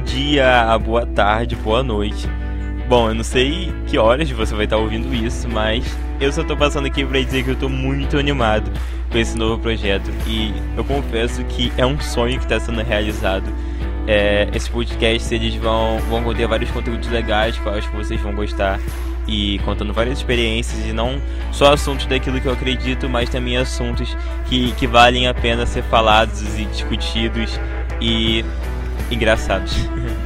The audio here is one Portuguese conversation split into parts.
dia, boa tarde, boa noite. Bom, eu não sei que horas você vai estar ouvindo isso, mas eu só tô passando aqui para dizer que eu tô muito animado com esse novo projeto e eu confesso que é um sonho que está sendo realizado. É, esse podcast eles vão, vão conter vários conteúdos legais que eu acho que vocês vão gostar e contando várias experiências e não só assuntos daquilo que eu acredito, mas também assuntos que, que valem a pena ser falados e discutidos e engraçados.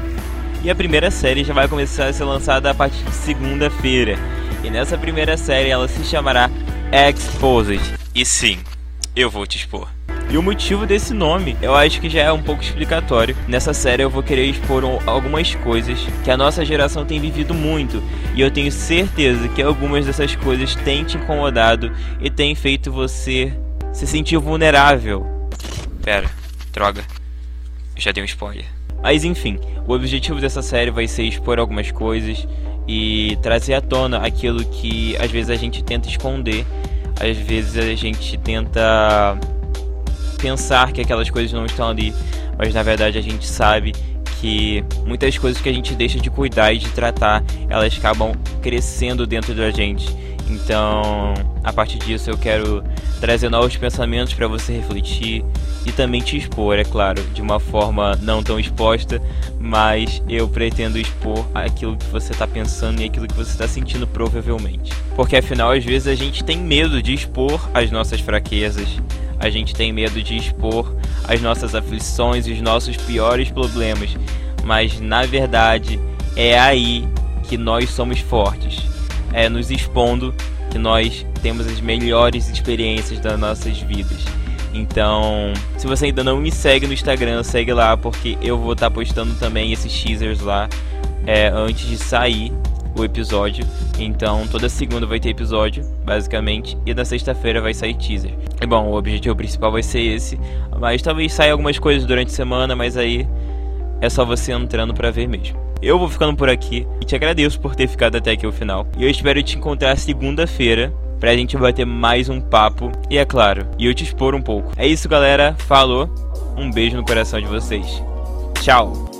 e a primeira série já vai começar a ser lançada a partir de segunda-feira. E nessa primeira série ela se chamará Exposed. E sim, eu vou te expor. E o motivo desse nome, eu acho que já é um pouco explicatório. Nessa série eu vou querer expor algumas coisas que a nossa geração tem vivido muito, e eu tenho certeza que algumas dessas coisas têm te incomodado e têm feito você se sentir vulnerável. Pera, droga. Já dei um spoiler. Mas enfim, o objetivo dessa série vai ser expor algumas coisas e trazer à tona aquilo que às vezes a gente tenta esconder, às vezes a gente tenta pensar que aquelas coisas não estão ali, mas na verdade a gente sabe que muitas coisas que a gente deixa de cuidar e de tratar, elas acabam crescendo dentro da gente. Então, a partir disso eu quero trazer novos pensamentos para você refletir e também te expor, é claro, de uma forma não tão exposta, mas eu pretendo expor aquilo que você está pensando e aquilo que você está sentindo provavelmente. Porque afinal, às vezes a gente tem medo de expor as nossas fraquezas, a gente tem medo de expor as nossas aflições e os nossos piores problemas, mas na verdade é aí que nós somos fortes. É nos expondo que nós temos as melhores experiências das nossas vidas. Então, se você ainda não me segue no Instagram, segue lá, porque eu vou estar tá postando também esses teasers lá é, antes de sair o episódio. Então, toda segunda vai ter episódio, basicamente, e na sexta-feira vai sair teaser. E bom, o objetivo principal vai ser esse, mas talvez saia algumas coisas durante a semana, mas aí é só você entrando para ver mesmo. Eu vou ficando por aqui e te agradeço por ter ficado até aqui o final. E eu espero te encontrar segunda-feira pra gente bater mais um papo e é claro, e eu te expor um pouco. É isso, galera. Falou. Um beijo no coração de vocês. Tchau.